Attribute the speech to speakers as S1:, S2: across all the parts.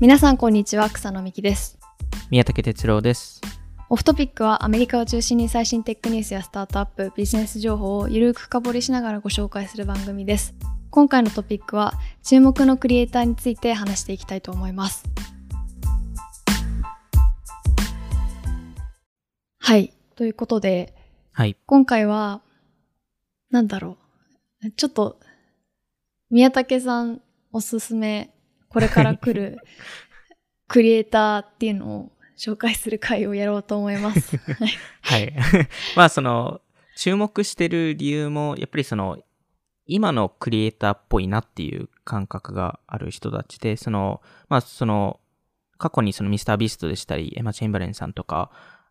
S1: 皆さんこんにちは草野美希です。
S2: 宮武哲郎です。
S1: オフトピックはアメリカを中心に最新テックニュースやスタートアップビジネス情報をゆるく深掘りしながらご紹介する番組です。今回のトピックは注目のクリエイターについて話していきたいと思います。はい。ということで
S2: はい。
S1: 今回はなんだろう。ちょっと宮武さんおすすめこれから来るクリエイターっていうのを紹介する回をやろうと思います。はい
S2: はい。まあ、その、注目してる理由も、やっぱりその、今のクリエイターっぽいなっていう感覚がある人たちで、その、まあ、その、過去にそのミスタービーストでしたり、エマ・チェンバレンさんとか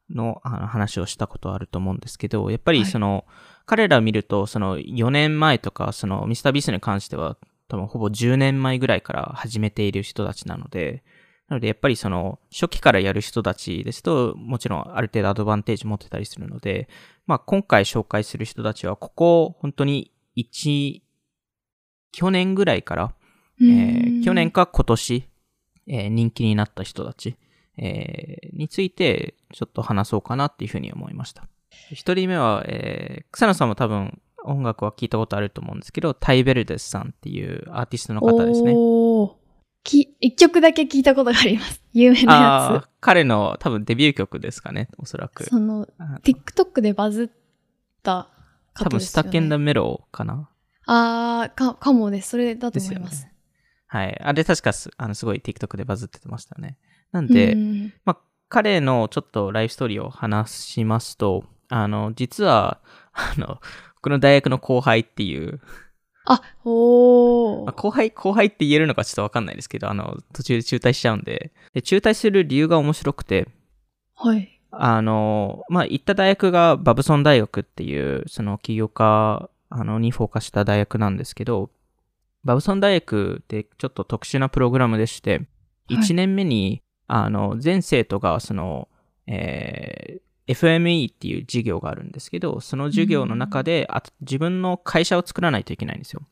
S2: の話をしたことあると思うんですけど、やっぱりその、彼らを見ると、その4年前とか、そのミスタービーストに関しては、多分ほぼ10年前ぐらいから始めている人たちなので、なので、やっぱりその、初期からやる人たちですと、もちろんある程度アドバンテージ持ってたりするので、まあ、今回紹介する人たちは、ここ、本当に1、去年ぐらいから、えー去年か今年、えー人気になった人たち、えーについて、ちょっと話そうかなっていうふうに思いました。一人目は、えー草野さんも多分音楽は聞いたことあると思うんですけど、タイベルデスさんっていうアーティストの方ですね。
S1: き一曲だけ聞いたことがあります。有名
S2: あ
S1: なや
S2: ー彼の多分デビュー曲ですかね、おそらく
S1: つ。。その、
S2: あの
S1: TikTok でバズった
S2: 多分
S1: 方ですよね。
S2: スタッケンダメロかな。
S1: あーか、かもです。それだと思います。
S2: はい。あれ確かすあのすごい TikTok でバズってましたね。なんで、
S1: うん
S2: まあ、彼のちょっとライフストーリーを話しますと、あの、実は、あの、僕の大学の後輩っていう、
S1: あ、おー。
S2: まあ後輩、後輩って言えるのかちょっとわかんないですけど、あの、途中で中退しちゃうんで、で中退する理由が面白くて、
S1: はい。
S2: あの、まあ、行った大学がバブソン大学っていう、その起業家、あの、にフォーカスした大学なんですけど、バブソン大学ってちょっと特殊なプログラムでして、
S1: はい
S2: 1年目に、あの、全生徒が、その、えー FME っていう授業があるんですけど、その授業の中で、あ自分の会社を作らないといけないんですよ。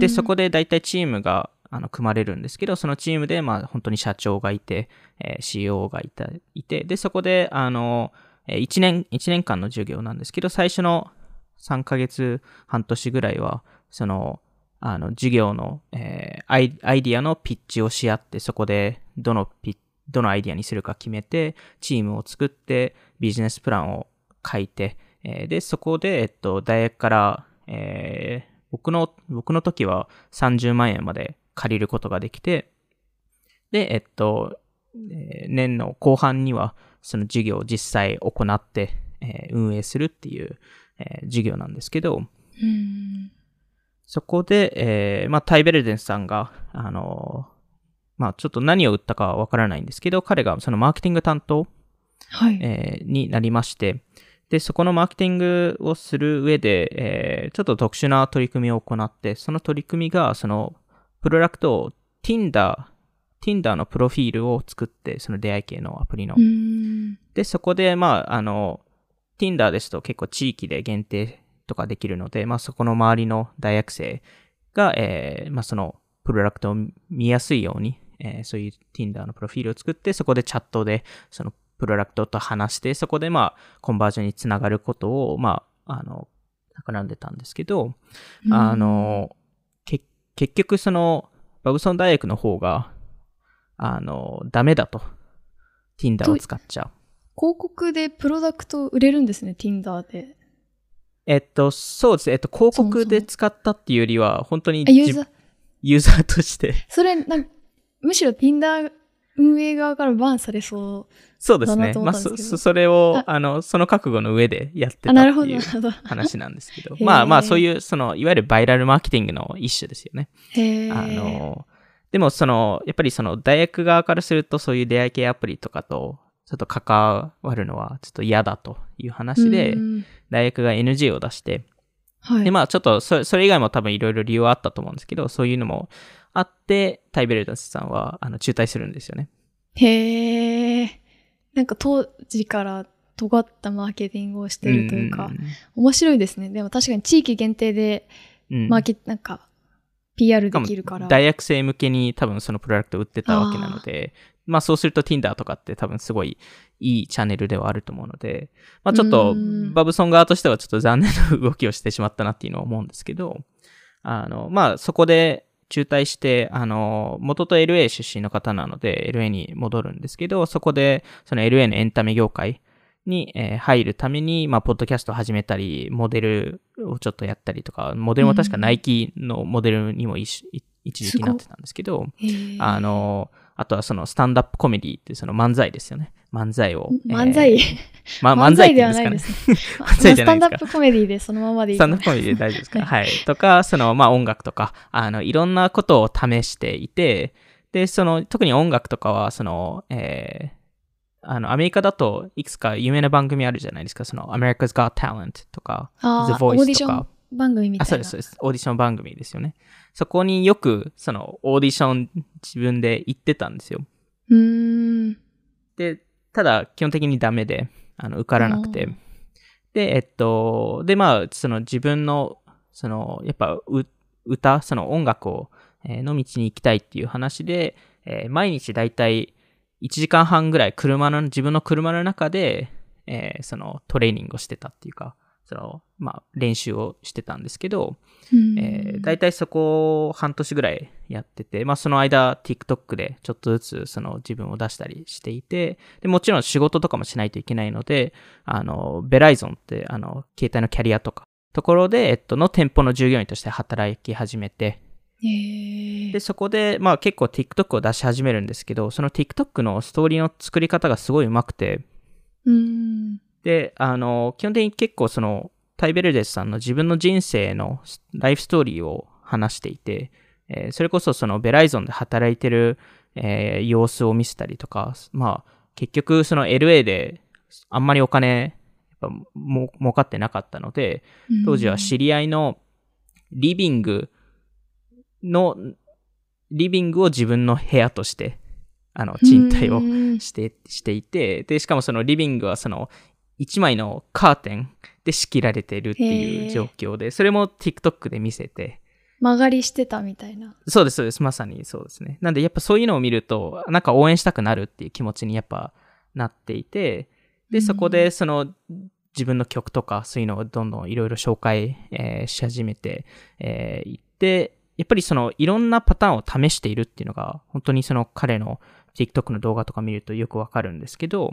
S2: で、そこで大体チームがあの組まれるんですけど、そのチームで、まあ、本当に社長がいて、えー CEO がいたいて、で、そこで、あの、え1年、一年間の授業なんですけど、最初の3ヶ月、半年ぐらいは、その、あの、授業の、えーアイアイディアのピッチをし合って、そこで、どのピッどのアイディアにするか決めて、チームを作って、ビジネスプランを書いて、えーで、そこで、えっと、大学から、えー僕の、僕の時は30万円まで借りることができて、で、えっと、えー年の後半には、その授業を実際行って、えー運営するっていう、えー授業なんですけど、
S1: うん。
S2: そこで、えーまあ、タイベルデンさんが、あのーまあ、ちょっと何を売ったかはわからないんですけど、彼がそのマーケティング担当、
S1: はい。
S2: えーになりまして、で、そこのマーケティングをする上で、えーちょっと特殊な取り組みを行って、その取り組みが、その、プロダクトを Tinder、Tinder のプロフィールを作って、その出会い系のアプリの
S1: う。ん。
S2: で、そこで、まあ、あの、Tinder ですと結構地域で限定とかできるので、まあ、そこの周りの大学生が、えーまあ、その、プロダクトを見やすいように、えーそういう Tinder のプロフィールを作って、そこでチャットで、その、プロダクトと話して、そこで、まあ、コンバージョンにつながることを、まあ、あの、企んでたんですけど、あの、け結局その、バブソン大学の方が、あの、ダメだと。Tinder を使っちゃう。
S1: 広告でプロダクト売れるんですね、Tinder で。
S2: えっと、そうですね。えっと、広告で使ったっていうよりは、本当に
S1: あ、ユーザー、
S2: ユーザーとして。
S1: それ、なんむしろ Tinder 運営側からバンされそう。
S2: そうですね。
S1: だなと思
S2: まあ、
S1: ったんですけど
S2: そ、そそれを
S1: あ、
S2: あの、その覚悟の上でやってたっていう。話なんですけど
S1: へ。ー
S2: まあまあ、そういう、その、いわゆるバイラルマーケティングの一種ですよね。
S1: へー
S2: あの、でもその、やっぱりその大学側からするとそういう出会い系アプリとかと、ちょっと関わるのはちょっと嫌だという話で
S1: う、ん
S2: 大学が NG を出して、
S1: はい。
S2: で、まあちょっとそそれ以外も多分いろいろ理由はあったと思うんですけど、そういうのもあって、タイベルダスさんはあの中退するんですよね。
S1: へえ。なんか当時から尖ったマーケティングをしてるというか、面白いですね。でも確かに地域限定で
S2: うん、うん
S1: マーケ、なんか、PR できるから。
S2: 大学生向けに多分そのプロダクトを売ってたわけなので、まあそうすると Tinder とかって多分すごいいいチャンネルではあると思うので、まあちょっと
S1: うん
S2: バブソン側としてはちょっと残念な動きをしてしまったなっていうのは思うんですけど、あの、まあそこで中退して、あの、元と LA 出身の方なので LA に戻るんですけど、そこでその LA のエンタメ業界に、えー入るために、まあ、ポッドキャストを始めたり、モデルをちょっとやったりとか、モデルも確かナイキのモデルにも一時期なってたんですけど、あ、の、あとはそのスタンダップコメディってその漫才ですよね。漫才を。えー
S1: 漫才、
S2: ま、
S1: 漫
S2: 漫才
S1: 才では。ないですね。ま
S2: 漫才じゃないですか
S1: スタンダップコメディでそのままでいい
S2: スタンダップコメディで大丈夫ですかはい。とか、その、まあ音楽とか、あの、いろんなことを試していて、で、その、特に音楽とかは、その、えーあの、アメリカだといくつか有名な番組あるじゃないですか。その、America's Got Talent とか、
S1: あ
S2: The Voice とか。
S1: 番組みたいな。
S2: あ、そうです、そうです。オーディション番組ですよね。そこによく、その、オーディション自分で行ってたんですよ。
S1: うーん。
S2: で、ただ、基本的にダメで、あの、受からなくて
S1: うん。
S2: で、えっと、で、まあ、その自分の、その、やっぱ、う歌、その音楽を、えーの道に行きたいっていう話で、えー毎日だいたい1時間半ぐらい車の、自分の車の中で、えーそのトレーニングをしてたっていうか、その、まあ、練習をしてたんですけど、
S1: うん
S2: えー、大体そこを半年ぐらいやってて、まあその間 TikTok でちょっとずつその自分を出したりしていて、で、もちろん仕事とかもしないといけないので、あの、ベライゾンってあの、携帯のキャリアとか、ところで、えっと、の店舗の従業員として働き始めて、で、そこで、まあ結構 TikTok を出し始めるんですけど、その TikTok のストーリーの作り方がすごい上手くて、
S1: うん。
S2: で、あの、基本的に結構その、タイベルデスさんの自分の人生のライフストーリーを話していて、えーそれこそそのベライゾンで働いてる、えー様子を見せたりとか、まあ、結局その LA であんまりお金、やっぱも儲かってなかったので、当時は知り合いのリビングの、リビングを自分の部屋として、あの、賃貸を
S1: うん。
S2: して、していて、で、しかもそのリビングはその、一枚のカーテンで仕切られているっていう状況で、それも TikTok で見せて、
S1: 曲がりしてたみたいな。
S2: そうです、そうです。まさにそうですね。なんで、やっぱそういうのを見ると、なんか応援したくなるっていう気持ちにやっぱなっていて、で、そこで、その、自分の曲とか、そういうのをどんどんいろいろ紹介、えーし始めて、えーいって、やっぱりその、いろんなパターンを試しているっていうのが、本当にその彼の TikTok の動画とか見るとよくわかるんですけど、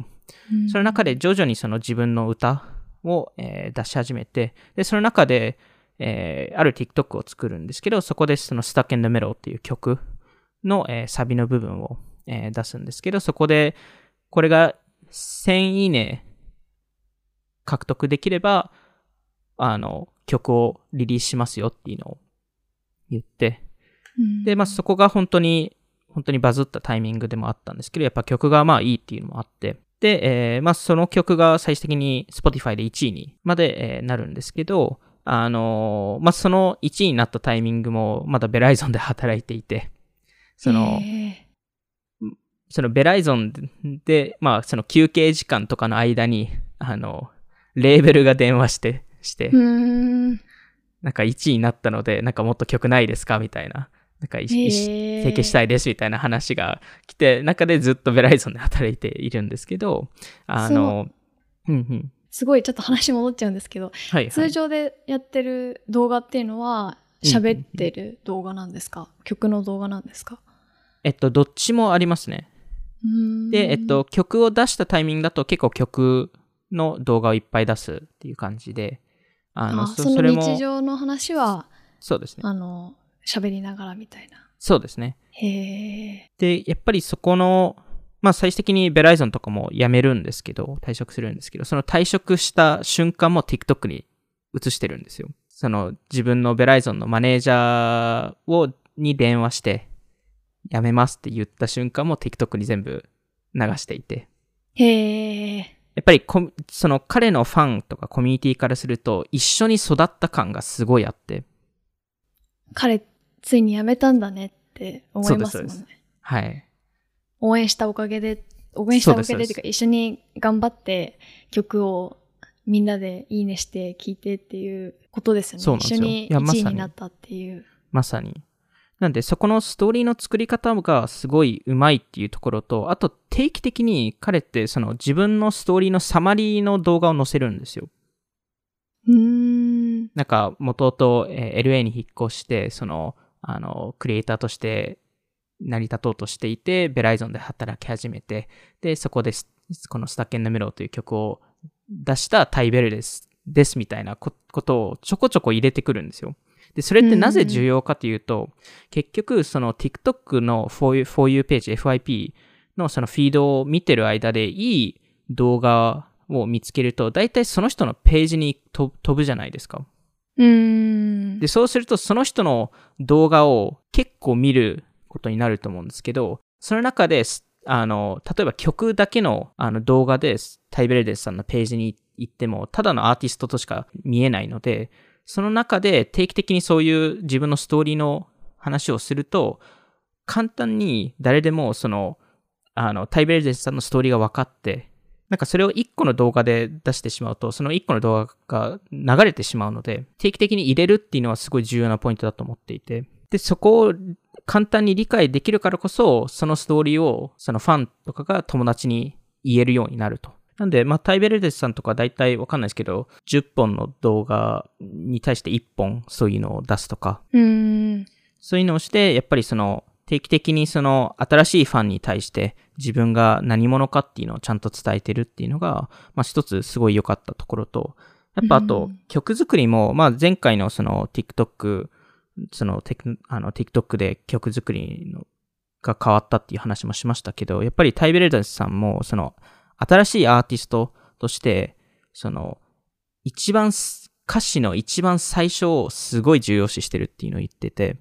S1: うん。
S2: その中で徐々にその自分の歌を、えー出し始めて、で、その中で、えーある TikTok を作るんですけど、そこでその Stuck in the Middle っていう曲の、えーサビの部分を、えー出すんですけど、そこで、これが1000いいね獲得できれば、あの、曲をリリースしますよっていうのを言って、
S1: うん。
S2: で、まあそこが本当に、本当にバズったタイミングでもあったんですけど、やっぱ曲がまあいいっていうのもあって、で、えーまあその曲が最終的に Spotify で1位にまで、えーなるんですけど、あのーまあその1位になったタイミングもまだベライゾンで働いていて、その、
S1: へ
S2: そのベライゾンで、まあその休憩時間とかの間に、あの、レーベルが電話して、して。なんか1位になったので、なんかもっと曲ないですかみたいな。なんかいい
S1: へ
S2: 提携したいですみたいな話が来て、中でずっとベライゾンで働いているんですけど、あの、うんうん。
S1: すごいちょっと話戻っちゃうんですけど、
S2: はい、はい。
S1: 通常でやってる動画っていうのは喋ってる動画なんですか、曲の動画なんですか？
S2: えっと、どっちもありますね。で、えっと、曲を出したタイミングだと結構曲の動画をいっぱい出すっていう感じで、あの、
S1: あそ
S2: それも、
S1: 日常の話は
S2: そうですね。
S1: あの喋りながらみたいな
S2: そうですね。
S1: へえ
S2: で、やっぱりそこの、まあ最終的にベライゾンとかも辞めるんですけど、退職するんですけど、その退職した瞬間も TikTok に移してるんですよ。その自分のベライゾンのマネージャーを、に電話して、辞めますって言った瞬間も TikTok に全部流していて。
S1: へえ
S2: やっぱりコ、その彼のファンとかコミュニティからすると、一緒に育った感がすごいあって。
S1: 彼ついに辞めたんだねって思いますもんね
S2: はい。
S1: 応援したおかげで応援したおかげ
S2: で
S1: っていうか一緒に頑張って曲をみんなでいいねして聴いてっていうことですよね
S2: そうなんですよ
S1: 一緒に1
S2: いやまさに
S1: 位になったっていう
S2: まさに。なんでそこのストーリーの作り方がすごい上手いっていうところと、あと定期的に彼ってその自分のストーリーのサマリーの動画を載せるんですよ。
S1: うーん。
S2: なんか、元々、えー LA に引っ越して、その、あの、クリエイターとして成り立とうとしていて、ベライゾンで働き始めて、で、そこで、このスタッケンのメロという曲を出したタイベルです、ですみたいなことをちょこちょこ入れてくるんですよ。で、それってなぜ重要かというと、結局、その TikTok の For You, ページ、FYP のそのフィードを見てる間でいい動画を見つけると、大体その人のページに飛ぶじゃないですか。で、そうするとその人の動画を結構見ることになると思うんですけど、その中で、あの、例えば曲だけのあの動画で、タイベレデスさんのページに行っても、ただのアーティストとしか見えないので、その中で定期的にそういう自分のストーリーの話をすると、簡単に誰でもその、あの、タイベレデスさんのストーリーが分かって、なんかそれを1個の動画で出してしまうと、その1個の動画が流れてしまうので、定期的に入れるっていうのはすごい重要なポイントだと思っていて、で、そこを簡単に理解できるからこそ、そのストーリーを、そのファンとかが友達に言えるようになると。なんで、まあ、タイベルデスさんとか大体わかんないですけど、10本の動画に対して1本そういうのを出すとか、
S1: うーん。
S2: そういうのをして、やっぱりその、定期的にその新しいファンに対して自分が何者かっていうのをちゃんと伝えてるっていうのが、まあ一つすごい良かったところと、やっぱあと
S1: うん
S2: 曲作りも、まあ前回のその TikTok、そのテクあの TikTok で曲作りのが変わったっていう話もしましたけど、やっぱりタイベルダスさんもその新しいアーティストとして、その一番す歌詞の一番最初をすごい重要視してるっていうのを言ってて、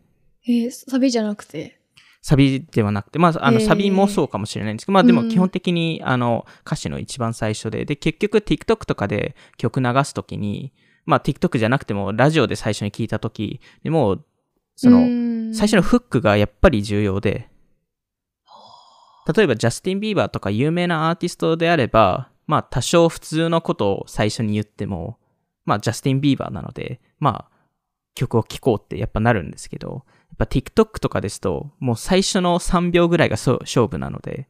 S1: えーサビじゃなくて？
S2: サビではなくて、まあ、あの、サビもそうかもしれないんですけど、まあで
S1: うん。
S2: も基本的に、あの、歌詞の一番最初で、で、結局 TikTok とかで曲流すときに、まあ TikTok じゃなくても、ラジオで最初に聞いたとき、でも、その、
S1: の
S2: 最初のフックがやっぱり重要で、例えばジャスティン・ビーバーとか有名なアーティストであれば、まあ多少普通のことを最初に言っても、まあジャスティン・ビーバーなので、まあ曲を聴こうってやっぱなるんですけど、やっぱ TikTok とかですと、もう最初の3秒ぐらいが勝負なので、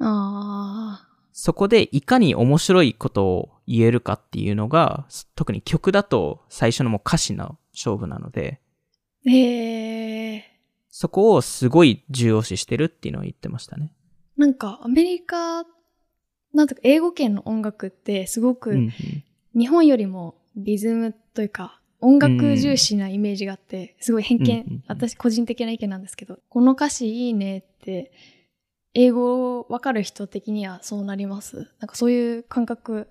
S1: ああ。
S2: そこでいかに面白いことを言えるかっていうのが、特に曲だと最初のもう歌詞の勝負なので、
S1: へえ。
S2: そこをすごい重要視してるっていうのを言ってましたね。
S1: なんかアメリカ、なんとか英語圏の音楽ってすごく日本よりもリズムというか音楽重視なイメージがあって、すごい偏見、
S2: うん
S1: 私個人的な意見なんですけど、この歌詞いいねって、英語わかる人的にはそうなります？なんかそういう感覚、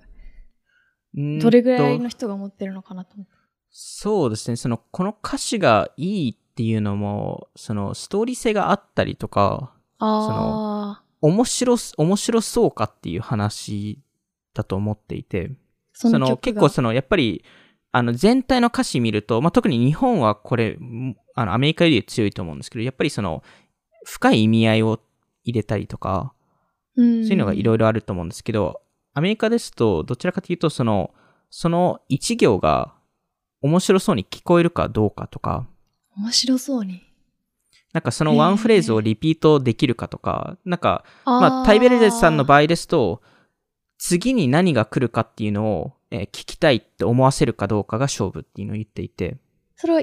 S2: うん
S1: どれぐらいの
S2: と
S1: 人が持ってるのかなと思って。
S2: そうですね。その、この歌詞がいいっていうのも、その、ストーリー性があったりとか、
S1: ああ、
S2: 面白す、面白そうかっていう話だと思っていて、
S1: そ
S2: その結構その、やっぱり、あの、全体の歌詞見ると、まあ、特に日本はこれ、んあの、アメリカより強いと思うんですけど、やっぱりその、深い意味合いを入れたりとか、
S1: うん
S2: そういうのがいろいろあると思うんですけど、アメリカですと、どちらかというと、その、その一行が面白そうに聞こえるかどうかとか、
S1: 面白そうに。
S2: なんかそのワンフレーズをリピートできるかとか、なんか、
S1: あ
S2: まあ、タイベルデスさんの場
S1: 合。
S2: 合ですと、次に何が来るかっていうのを、えー聞きたいって思わせるかどうかが勝負っていうのを言っていて、
S1: それは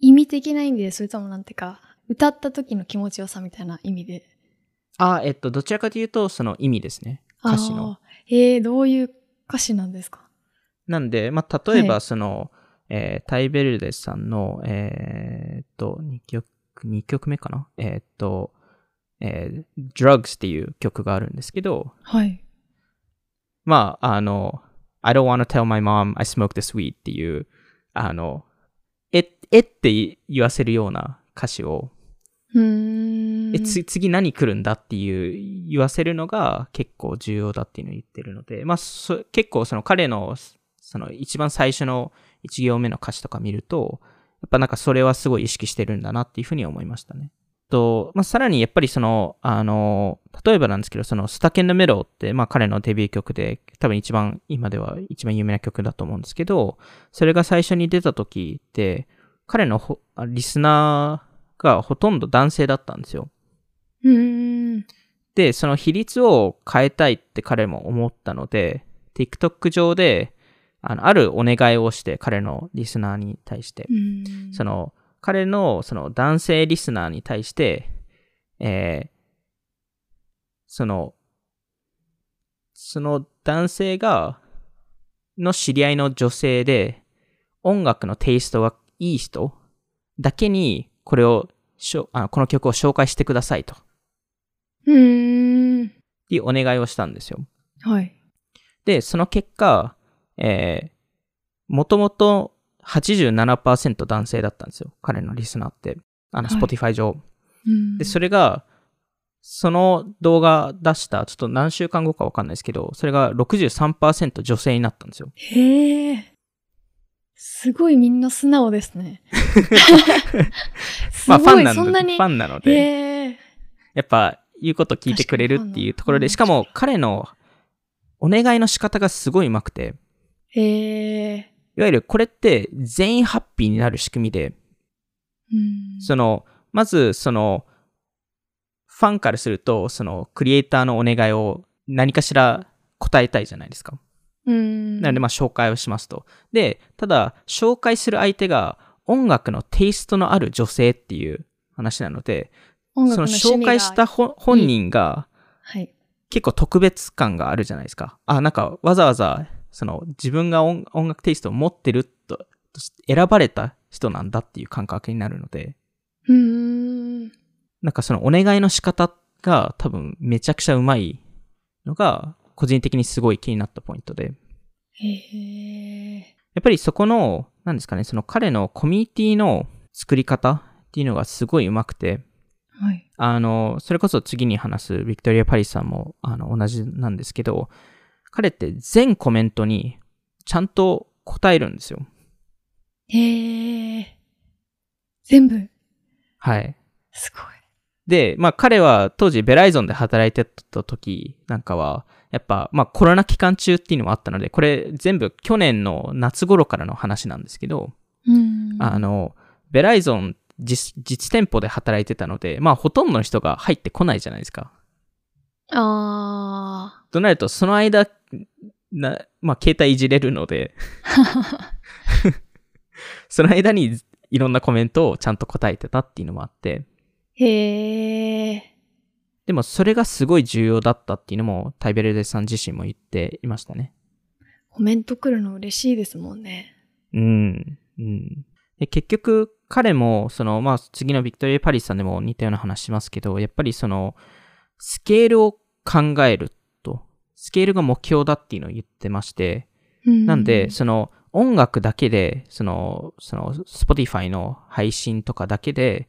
S1: 意味的な意味で、それともなんていうか、歌った時の気持ちよさみたいな意味で。
S2: あーえっと、どちらかというと、その意味ですね。歌詞の。
S1: えー、どういう歌詞なんですか？
S2: なんで、まあ、例えば、
S1: はい
S2: その、えータイベルデスさんの、えーっと、2曲、二曲目かな？えーっと、えー Drugs っていう曲があるんですけど、
S1: はい。
S2: まあ、あの、I don't wanna tell my mom I smoke this weed っていう、あの、え、えって言わせるような歌詞を。え、つ、次何来るんだっていう言わせるのが結構重要だっていうのを言ってるので、まあ、そ結構その彼の、その一番最初の一行目の歌詞とか見ると、やっぱなんかそれはすごい意識してるんだなっていうふうに思いましたね。と、まあ、さらにやっぱりその、あの、例えばなんですけど、そのスタケンのメロって、まあ彼のデビュー曲で、多分一番、今では一番有名な曲だと思うんですけど、それが最初に出た時って、彼のほリスナーがほとんど男性だったんですよ。
S1: うーん。
S2: で、その比率を変えたいって彼も思ったので、TikTok 上で、あの、あるお願いをして、彼のリスナーに対して。その、彼のその男性リスナーに対して、えーその、その男性が、の知り合いの女性で、音楽のテイストがいい人だけに、これをしょあ、この曲を紹介してくださいと。
S1: うーん。
S2: っていうお願いをしたんですよ。
S1: はい。
S2: で、その結果、えー、もともと87%男性だったんですよ。彼のリスナーって。あの、
S1: はい
S2: Spotify 上。
S1: うん
S2: で、それが、その動画出した、ちょっと何週間後かわかんないですけど、それが63%女性になったんですよ。
S1: へえ。すごいみんな素直ですね。す
S2: まあ、ファンなので。ファンなので。やっぱ、言うこと聞いてくれるっていうところで、しかも彼のお願いの仕方がすごい上手くて、
S1: へえ。
S2: いわゆるこれって全員ハッピーになる仕組みで、
S1: うん。
S2: その、まず、その、ファンからすると、その、クリエイターのお願いを何かしら答えたいじゃないですか。
S1: うん。
S2: なので、まあ、紹介をしますと。で、ただ、紹介する相手が音楽のテイストのある女性っていう話なので、
S1: 音
S2: その紹介した本本人が
S1: はい。
S2: 結構特別感があるじゃないですか。あ、なんか、わざわざ、その、自分が音音楽テイストを持ってると、選ばれた人なんだっていう感覚になるので、
S1: うーん。
S2: なんかそのお願いの仕方が多分めちゃくちゃうまいのが個人的にすごい気になったポイントで。
S1: へえ。
S2: やっぱりそこの、なんですかね、その彼のコミュニティの作り方っていうのがすごい上手くて、
S1: はい。
S2: あの、それこそ次に話すビクトリア・パリスさんもあの同じなんですけど、彼って全コメントにちゃんと答えるんですよ。
S1: へえ。全部？
S2: はい。
S1: すごい。
S2: で、まあ彼は当時ベライゾンで働いてた時なんかは、やっぱ、まあコロナ期間中っていうのもあったので、これ全部去年の夏頃からの話なんですけど、
S1: うん。
S2: あの、ベライゾン実実店舗で働いてたので、まあほとんどの人が入ってこないじゃないですか。
S1: あ
S2: となると、その間、な、まあ携帯いじれるので、その間にいろんなコメントをちゃんと答えてたっていうのもあって、
S1: ー。へえ。
S2: でもそれがすごい重要だったっていうのもタイベルデさん自身も言っていましたね。
S1: コメント来るの嬉しいですもんね。
S2: うん。うん。で結局、彼も、その、まあ、次のビクトリア・パリスさんでも似たような話しますけど、やっぱりその、スケールを考えると、スケールが目標だっていうのを言ってまして、
S1: うん。
S2: なんで、その、音楽だけで、その、その、Spotify の配信とかだけで、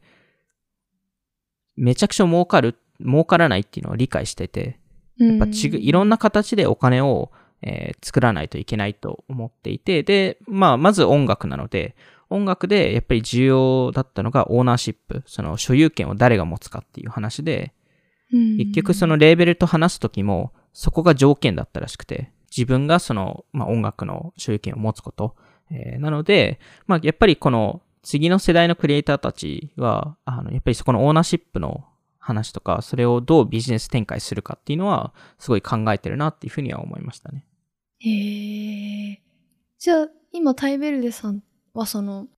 S2: めちゃくちゃ儲かる、儲からないっていうのを理解してて、やっぱちぐ、いろんな形でお金を、えー作らないといけないと思っていて、で、まあ、まず音楽なので、音楽でやっぱり重要だったのがオーナーシップ、その所有権を誰が持つかっていう話で、
S1: うん
S2: 結局そのレーベルと話すときも、そこが条件だったらしくて、自分がその、まあ、音楽の所有権を持つこと。えーなので、まあ、やっぱりこの次の世代のクリエイターたちは、あの、やっぱりそこのオーナーシップの話とか、それをどうビジネス展開するかっていうのは、すごい考えてるなっていうふうには思いましたね。
S1: へえ。じゃあ、今、タイベルデさんはその、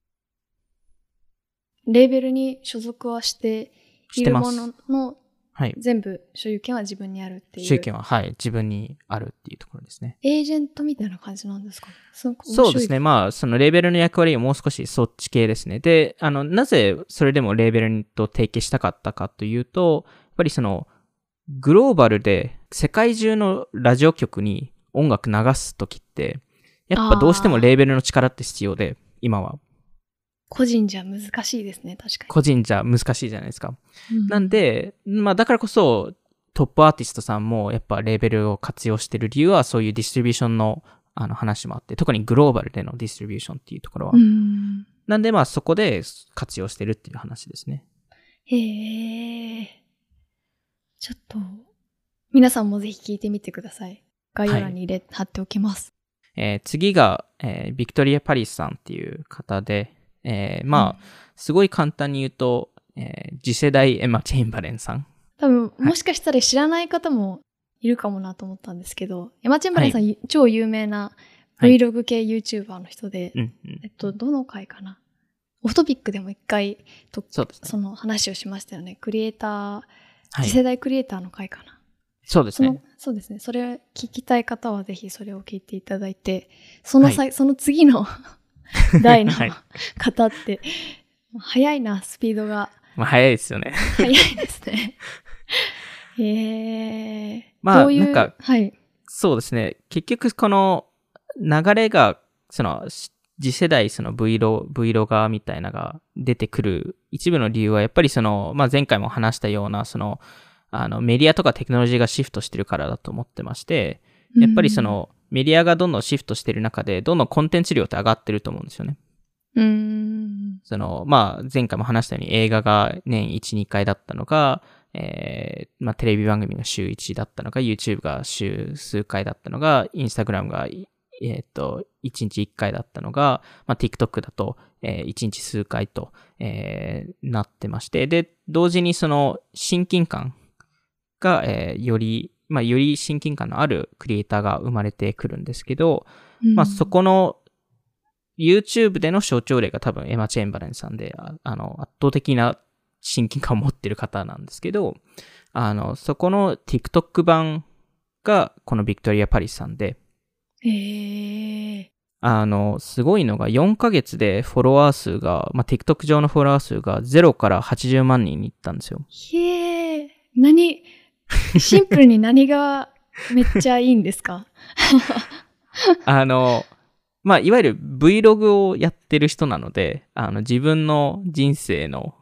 S1: レーベルに所属はして
S2: してます。
S1: いるものの
S2: はい。
S1: 全部所有権は自分にあるっていう。
S2: 所有権は、はい、自分にあるっていうところですね。
S1: エージェントみたいな感じなんですか？そう
S2: そうですね。。まあ、そのレーベルの役割をもう少しそっち系ですね。で、あの、なぜそれでもレーベルと提携したかったかというと、やっぱりその、グローバルで世界中のラジオ局に音楽流すときって、やっぱどうしてもレーベルの力って必要で、今は。
S1: 個人じゃ難しいですね、確か
S2: 個人じゃ難しいじゃないですか。
S1: に。う
S2: なん、で、まあだからこそ、トップアーティストさんもやっぱレーベルを活用してる理由はそういうディストリビューションのあの話もあって、特にグローバルでのディストリビューションっていうところは。
S1: うん。
S2: なんでまあそこで活用してるっていう話ですね。
S1: へえ。ちょっと、皆さんもぜひ聞いてみてください。概要欄に入れ、貼っておきます。
S2: えー次が、えービクトリア・パリスさんっていう方で、えーまあ、すごい簡単に言うと、えー次世代エマ・チェインバレンさん。
S1: 多分、
S2: い
S1: もしかしたら知らない方もいるかもなと思ったんですけど、エマ・チェンバレンさん、超有名な
S2: はい
S1: Vlog 系 YouTuber の人で、
S2: うんうん
S1: えっと、どの回かな？オフトピックでも一回と、
S2: そね。
S1: その話をしましたよね。クリエイター、
S2: はい。
S1: 次世代クリエイターの回かな？
S2: そうですね。
S1: そうですね。それ聞きたい方はぜひそれを聞いていただいて、そのさ、その次の 代の
S2: はい
S1: 方って、早いな、スピードが。
S2: まあ、早いですよね。
S1: 早いですね。へえ。
S2: まあ
S1: どういう
S2: なんか
S1: はい。
S2: そうですね。結局、この流れが、その、し次世代その Vlog、Vlogger みたいなのが出てくる一部の理由は、やっぱりその、まあ、前回も話したような、その、あの、メディアとかテクノロジーがシフトしてるからだと思ってまして、やっぱりその、メディアがどんどんシフトしてる中で、どんどんコンテンツ量って上がってると思うんですよね。
S1: うーん。
S2: その、まあ、前回も話したように映画が年1、2回だったのが、えーまあ、テレビ番組が週1だったのが、YouTube が週数回だったのが、Instagram が、いえっ、と、1日1回だったのが、まあ、TikTok だと、え1日数回と、えーなってまして、で、同時にその、親近感が、えーより、まあ、より親近感のあるクリエイターが生まれてくるんですけど、まあ、そこの YouTube での象徴例が多分エマ・チェンバレンさんで、ああの、圧倒的な親近感を持ってる方なんですけど、あの、そこの TikTok 版がこのビクトリア・パリスさんで、
S1: へえ。
S2: あの、すごいのが4ヶ月でフォロワー数が、まあ、TikTok 上のフォロワー数が0から80万人に行ったんですよ。
S1: へえ。何、シンプルに何がめっちゃいいんですか？
S2: あの、まあ、いわゆる Vlog をやってる人なので、あの、自分の人生の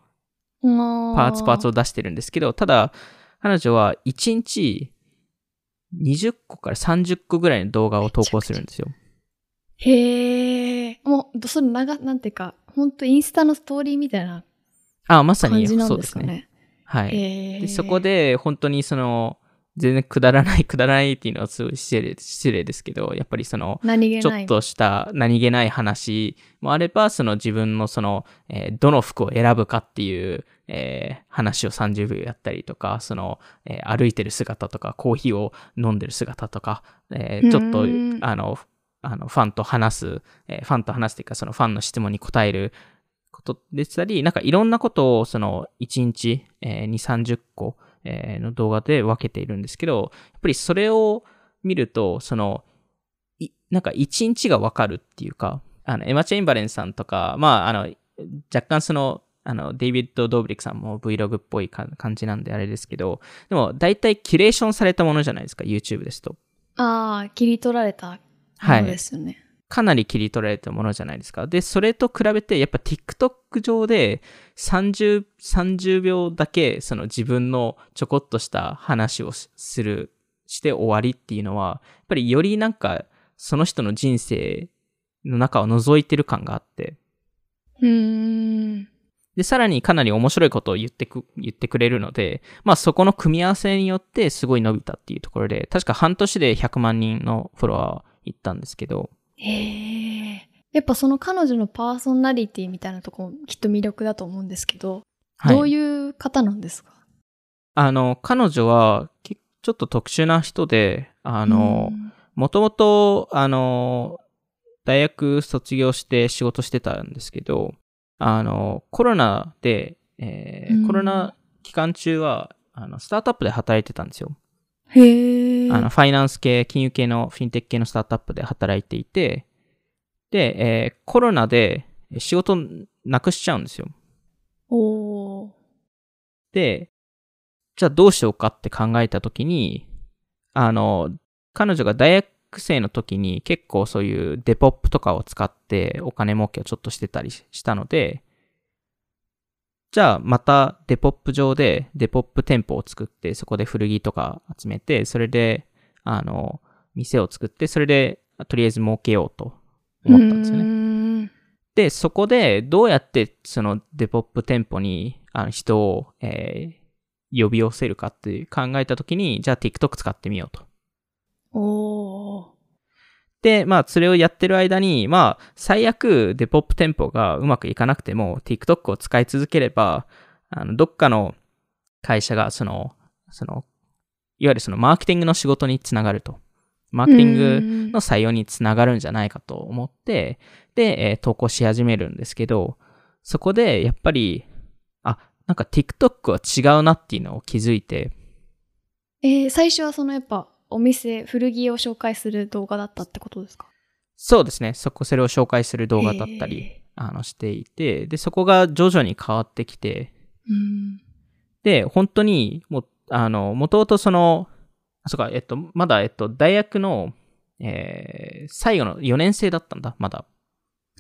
S1: パ
S2: パーツパーツ
S1: を。
S2: を出してるんですけど、ただ、彼女は1日20個から30個ぐらいの動画を投稿するんですよ。
S1: へえ。もう、それ長、なんていうか、ほんとインスタのストーリーみたいな
S2: あ、まさにそうですね。はい。でそこ、で、本当にその、全然くだらない、くだらないっていうのはすごい失礼失礼ですけど、やっぱりその。ちょっとした何気ない話もあれば、その自分のその、えーどの服を選ぶかっていう、えー話を30秒やったりとか、その、えー歩いてる姿とか、コーヒーを飲んでる姿とか、えーちょっとあの、あの、ファンと話す、えーファンと話すというか、そのファンの質問に答えることでしたり、なんかいろんなことを、その、1日、えー2、30個、えーの動画で分けているんですけど、やっぱりそれを見ると、その、いなんか1日が分かるっていうか、あの、エマ・チェインバレンさんとか、まあ、あの、若干その、あの、デイビッド・ドーブリックさんも Vlog っぽいか感じなんであれですけど、でも、大体キュレーションされたものじゃないですか、YouTube ですと。
S1: ああ、切り取られたも
S2: はい
S1: のですよね。
S2: かなり切り取られたものじゃないですか。で、それと比べて、やっぱ TikTok 上で30、30秒だけ、その自分のちょこっとした話をしする、して終わりっていうのは、やっぱりよりなんか、その人の人生の中を覗いてる感があって、
S1: うーん。
S2: で、さらにかなり面白いことを言ってく、言ってくれるので、まあそこの組み合わせによってすごい伸びたっていうところで、確か半年で100万人のフォロワー行ったんですけど、
S1: へえ。やっぱその彼女のパーソナリティみたいなとこきっと魅力だと思うんですけど、
S2: はい
S1: どういう方なんですか？
S2: あの、彼女は、けちょっと特殊な人で、あの、
S1: うん
S2: もともと、あの、大学卒業して仕事してたんですけど、あの、コロナで、えー
S1: うん
S2: コロナ期間中は、あの、スタートアップで働いてたんですよ。
S1: へえ。
S2: あの、ファイナンス系、金融系のフィンテック系のスタートアップで働いていて、で、えーコロナで仕事なくしちゃうんですよ。
S1: おー。
S2: で、じゃあどうしようかって考えたときに、あの、彼女が大学生の時に結構そういうデポップとかを使ってお金儲けをちょっとしてたりしたので、じゃあまたデポップ上でデポップ店舗を作ってそこで古着とか集めて、それで、あの、店を作って、それでとりあえず儲けようと思ったんですよね。
S1: ね。
S2: で、そこでどうやってそのデポップ店舗にあの人を、えー呼び寄せるかっていう考えたときに、じゃあ TikTok 使ってみようと。
S1: おー。
S2: で、まあ、それをやってる間に、まあ、最悪デポップ店舗がうまくいかなくても、TikTok を使い続ければ、あの、どっかの会社が、その、その、いわゆるそのマーケティングの仕事につながると。マーケティングの採用につながるんじゃないかと思って、で、えー投稿し始めるんですけど、そこでやっぱり、あ、なんか TikTok は違うなっていうのを気づいて、
S1: えー最初はそのやっぱお店、古着を紹介する動画だったってことですか？
S2: そうですね、そこ、それを紹介する動画だったり、
S1: へ
S2: あの、していて、で、そこが徐々に変わってきて、
S1: うん。
S2: で、本当に、もう、あの、もともとその、あ、そうか、えっと、まだ、えっと、大学の、えー最後の4年生だったんだ、まだ。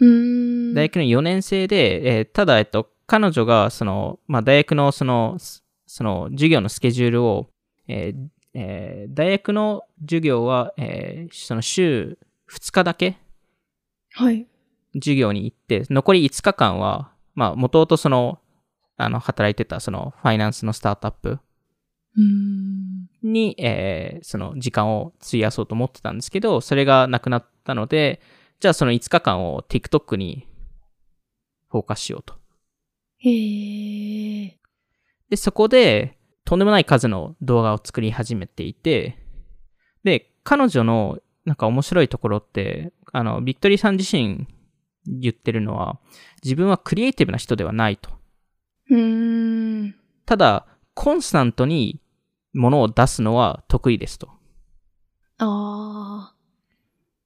S1: うーん。
S2: 大学の4年生で、えーただ、えっと、彼女が、その、まあ、大学の、その、すその、授業のスケジュールを、えーえー大学の授業は、えーその週2日だけ
S1: はい。
S2: 授業に行って、残り5日間は、まあ、もともとその、あの、働いてた、その、ファイナンスのスタートアップ。に、えーその、時間を費やそうと思ってたんですけど、それがなくなったので、じゃあその5日間を TikTok にフォーカスしようと。
S1: へえ。
S2: で、そこで、とんでもない数の動画を作り始めていて、で、彼女のなんか面白いところって、あの、ビクトリーさん自身言ってるのは、自分はクリエイティブな人ではないと。
S1: うーん。
S2: ただ、コンスタントにものを出すのは得意ですと。
S1: ああ。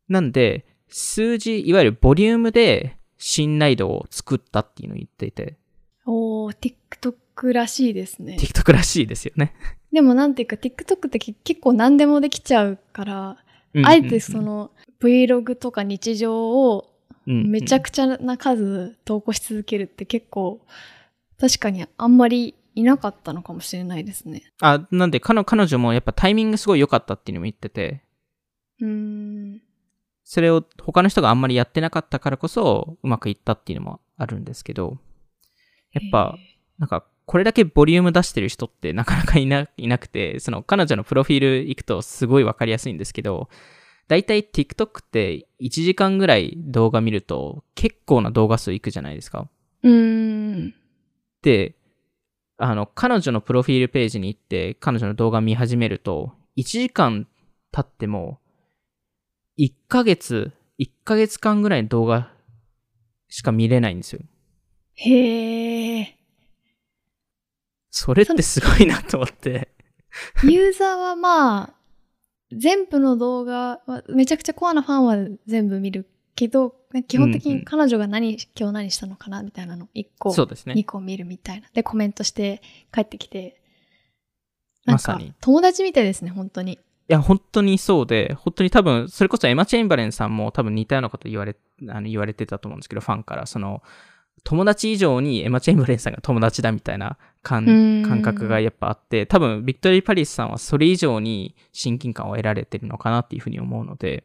S2: なんで、数字、いわゆるボリュームで信頼度を作ったっていうのを言っていて、
S1: おー、TikTok らしいですね。
S2: TikTok らしいですよね。
S1: でもなんていうか TikTok ってけ結構何でもできちゃうから、
S2: うん
S1: あえてそ、の Vlog とか日常をめちゃ
S2: ち
S1: くちゃな数投稿し続けるって結構確かにあんまりいなかったのかもしれないですね。
S2: ゃ。あ、なんで彼彼女もやっぱタイミングすごい良かったっていうのも言ってて、
S1: うーん。
S2: それを他の人があんまりやってなかったからこそ、うまくいったっていうのもあるんですけど、やっぱ、なんか、これだけボリューム出してる人ってなかなかいないなくて、その彼女のプロフィール行くとすごいわかりやすいんですけど、だいたい TikTok って1時間ぐらい動画見ると結構な動画数いくじゃないですか。
S1: うーん。
S2: で、あの、彼女のプロフィールページに行って彼女の動画見始めると、1時間経っても、1ヶ月、1ヶ月間ぐらいの動画しか見れないんですよ。
S1: へえ。
S2: それってすごいなと思って。
S1: ユーザーはまあ、全部の動画は、めちゃくちゃコアなファンは全部見るけど、基本的に
S2: うんうん
S1: 彼女が何、今日何したのかなみたいなの1個、
S2: そうですね
S1: 2。個見るみたいな。で、コメントして帰ってきて。なんか
S2: まさに、
S1: 友達みたいですね、本当に。
S2: いや、本当にそうで、本当に多分、それこそエマ・チェインバレンさんも多分似たようなこと言われ、あの言われてたと思うんですけど、ファンから、その、友達以上にエマ・チェインバレンさんが友達だみたいな感覚がやっぱあって、多分、ビクトリー・パリスさんはそれ以上に親近感を得られてるのかなっていうふうに思うので、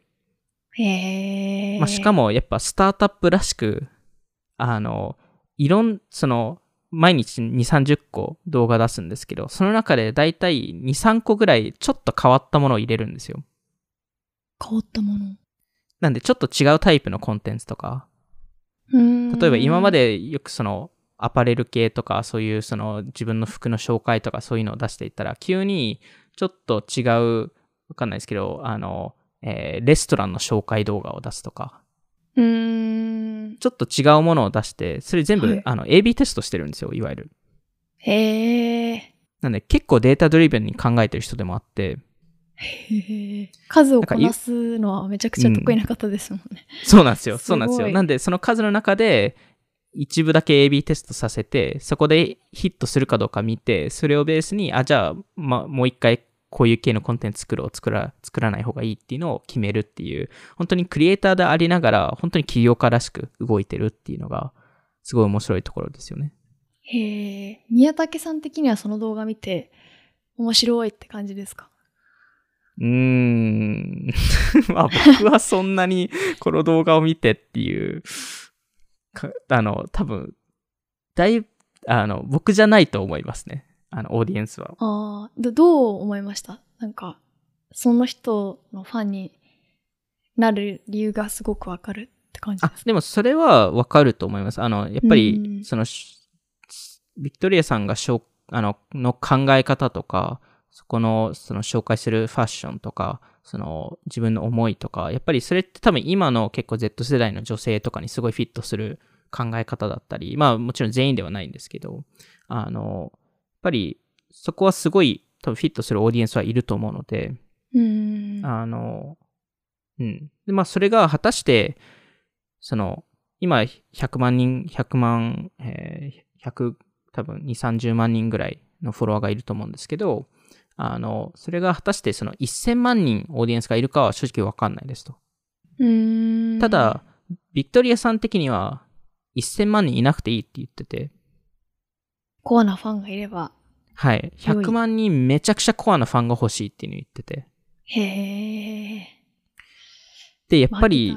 S1: へえ。
S2: まあ、しかもやっぱスタートアップらしく、あの、いろん、その、毎日2、30個動画出すんですけど、その中でだいたい2、3個ぐらいちょっと変わったものを入れるんですよ。
S1: 変わったもの。
S2: なんでちょっと違うタイプのコンテンツとか、例えば今ま、でよくそのアパレル系とかそういうその自分の服の紹介とかそういうのを出していったら急にちょっと違う、わかんないですけど、あの、えーレストランの紹介動画を出すとか、
S1: うーん。
S2: ちょっと違うものを出して、それ全部、
S1: はい
S2: あの AB テストしてるんですよ、いわゆる。
S1: へえ。
S2: なんで結構データドリブンに考えてる人でもあって。
S1: 数をこなすのはめちゃくちゃ得意な方ですもんね。
S2: そうなんですよ。
S1: す
S2: そうなんですよ。なんで、その数の中で、一部だけ AB テストさせて、そこでヒットするかどうか見て、それをベースに、あ、じゃあ、ま、もう一回こういう系のコンテンツ作ろう、作ら、作らない方がいいっていうのを決めるっていう、本当にクリエイターでありながら、本当に起業家らしく動いてるっていうのが、すごい面白いところですよね。
S1: へえ。宮武さん的にはその動画見て、面白いって感じですか？
S2: うーん。まあ僕はそんなにこの動画を見てっていう、かあの、多分、だいぶ、あの、僕じゃないと思いますね。あの、オーディエンスは。
S1: ああ、どどう思いました？なんか、その人のファンになる理由がすごくわかるって感じ
S2: あ
S1: です、か？
S2: でもそれはわかると思います。あの、やっぱ
S1: うん
S2: り、その、しビクトリアさんがしょうあの、の考え方とか、そこの、その紹介するファッションとか、その自分の思いとか、やっぱりそれって多分今の結構 Z 世代の女性とかにすごいフィットする考え方だったり、まあもちろん全員ではないんですけど、あの、やっぱりそこはすごい多分フィットするオーディエンスはいると思うので、
S1: うん。
S2: あの、うん。で、まあ、それが果たして、その、今、100万人、100万、えー、100、多分2、30万人ぐらいのフォロワーがいると思うんですけど、あの、それが果たしてその1000万人オーディエンスがいるかは正直わかんないですと。
S1: うん。
S2: ただ、ビクトリアさん的には1000万人いなくていいって言ってて、
S1: コアなファンがいれば。
S2: はい。
S1: 良い
S2: 100万人めちゃくちゃコアなファンが欲しいっていうのを言ってて。
S1: へえ。
S2: で、やっぱり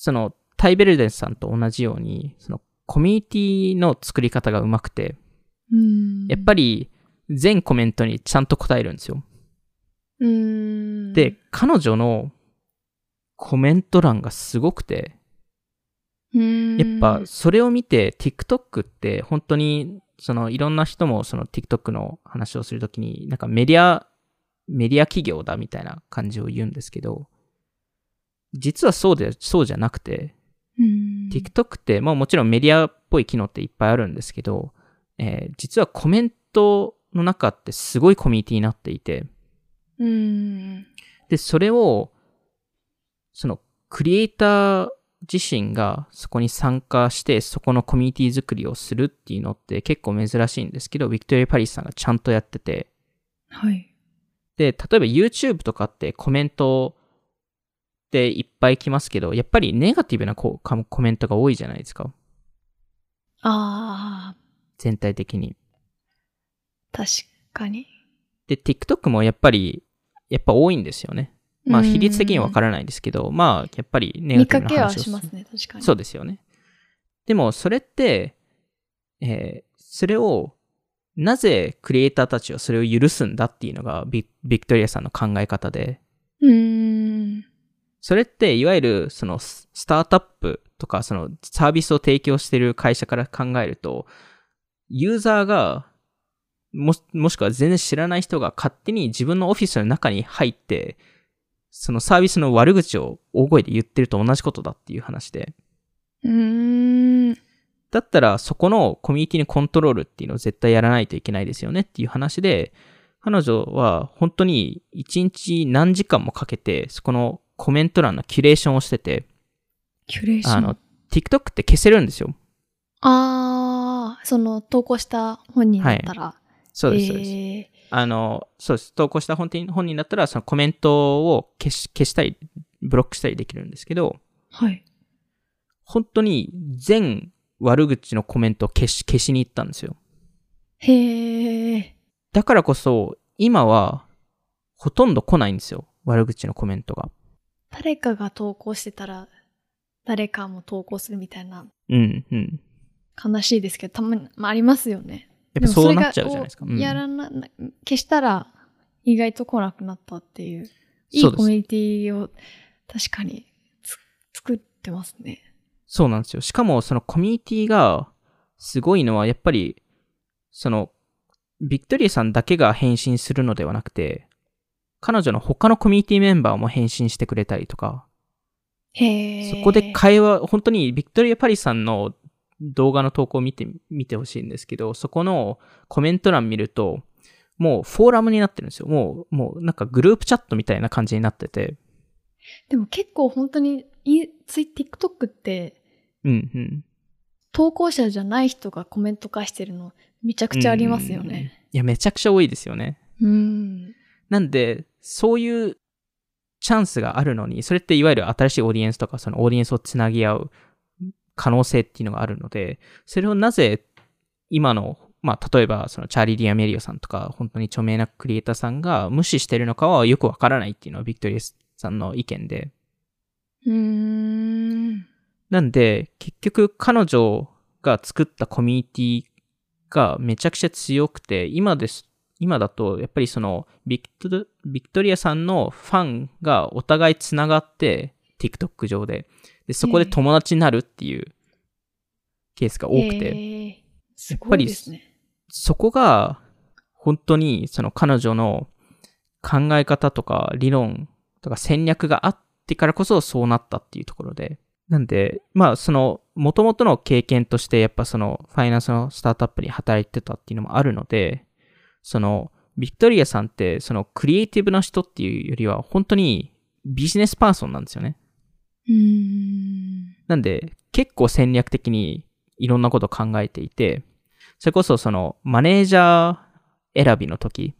S2: その、タイベルデンさんと同じように、その、コミュニティの作り方がうまくて、
S1: うん。
S2: やっぱり、全コメントにちゃんと答えるんですよ。
S1: うん。
S2: で、、彼女のコメント欄がすごくて、
S1: うん。
S2: やっぱ、それを見て、TikTok って本当に、その、いろんな人もその TikTok の話をするときに、なんかメディア、メディア企業だみたいな感じを言うんですけど、実はそうで、そうじゃなくて、
S1: うん。
S2: TikTok って、まあもちろんメディアっぽい機能っていっぱいあるんですけど、えー実はコメントの中ってすごいコミュニティになっていて、
S1: うん。
S2: で、それを、その、クリエイター自身がそこに参加して、そこのコミュニティ作りをするっていうのって結構珍しいんですけど、ビクトリア・パリスさんがちゃんとやってて、
S1: はい。
S2: で、例えば YouTube とかってコメントっていっぱい来ますけど、やっぱりネガティブなこうコメントが多いじゃないですか。
S1: ああ、
S2: 全体的に。
S1: 確かに。
S2: で、TikTok もやっぱり、やっぱ多いんですよね。まあ、比率的には分からないですけど、まあ、やっぱりネガティブな話を
S1: しますね、確かに。
S2: そうですよね。でも、それって、えーそれを、なぜクリエイターたちはそれを許すんだっていうのがビビクトリアさんの考え方で、
S1: うん。
S2: それって、いわゆる、その、ススタートアップとか、その、サービスを提供している会社から考えると、ユーザーが、もし、もしくは全然知らない人が勝手に自分のオフィスの中に入って、そのサービスの悪口を大声で言ってると同じことだっていう話で。
S1: うん。
S2: だったら、そこのコミュニティのコントロールっていうのを絶対やらないといけないですよねっていう話で、彼女は本当に一日何時間もかけて、そこのコメント欄のキュレーションをしてて、
S1: キュレーション？
S2: あの、TikTok って消せるんですよ。
S1: ああ、その投稿した本人だったら。
S2: そうです、そうです。
S1: え
S2: あの、そうです。投稿した本人本人だったら、そのコメントを消し、消したり、ブロックしたりできるんですけど、
S1: ーはい。
S2: 本当に全悪口のコメントを消し、消しに行ったんですよ。
S1: へえ。
S2: だからこそ、今は、ほとんど来ないんですよ。悪口のコメントが。
S1: 誰かが投稿してたら、誰かも投稿するみたいな、
S2: うん、うん。
S1: 悲しいですけど、たまに、まあ、ありますよね。
S2: やっぱそうなっちゃうじゃないですか。
S1: やらな、な消したら、意外と来なくなったっていう、いいコミュニティを確かにつ作ってますね。
S2: そうなんですよ。しかも、そのコミュニティが、すごいのは、やっぱり、その、ビクトリアさんだけが返信するのではなくて、彼女の他のコミュニティメンバーも返信してくれたりとか、
S1: へえ。
S2: そこで会話、本当にビクトリア・パリさんの動画の投稿を見て、見てほしいんですけど、そこのコメント欄見ると、もうフォーラムになってるんですよ。もう、もうなんかグループチャットみたいな感じになってて、
S1: でも結構本当に、いツイ TikTok って、
S2: うんうん。
S1: 投稿者じゃない人がコメント化してるの、めちゃくちゃありますよね。
S2: いや、めちゃくちゃ多いですよね。
S1: うん。
S2: なんで、そういうチャンスがあるのに、それっていわゆる新しいオーディエンスとか、そのオーディエンスをつなぎ合う可能性っていうのがあるので、それをなぜ今の、まあ、例えば、そのチャーリー・ディアメリオさんとか、本当に著名なクリエイターさんが無視してるのかはよくわからないっていうのはビクトリアさんの意見で。
S1: うーん。
S2: なんで、結局彼女が作ったコミュニティがめちゃくちゃ強くて、今です、今だと、やっぱりそのビクト、ビクトリアさんのファンがお互いつながって、TikTok 上で。で、そこで友達になるっていうケースが多くて。
S1: へーすごいですね。
S2: そこが、本当にその彼女の考え方とか理論とか戦略があってからこそそうなったっていうところで。なんで、まあその元々の経験としてやっぱそのファイナンスのスタートアップに働いてたっていうのもあるので、そのビクトリアさんってそのクリエイティブな人っていうよりは本当にビジネスパーソンなんですよね。
S1: うーん。
S2: なんで結構戦略的にいろんなことを考えていて、それこそそのマネージャー選びの時、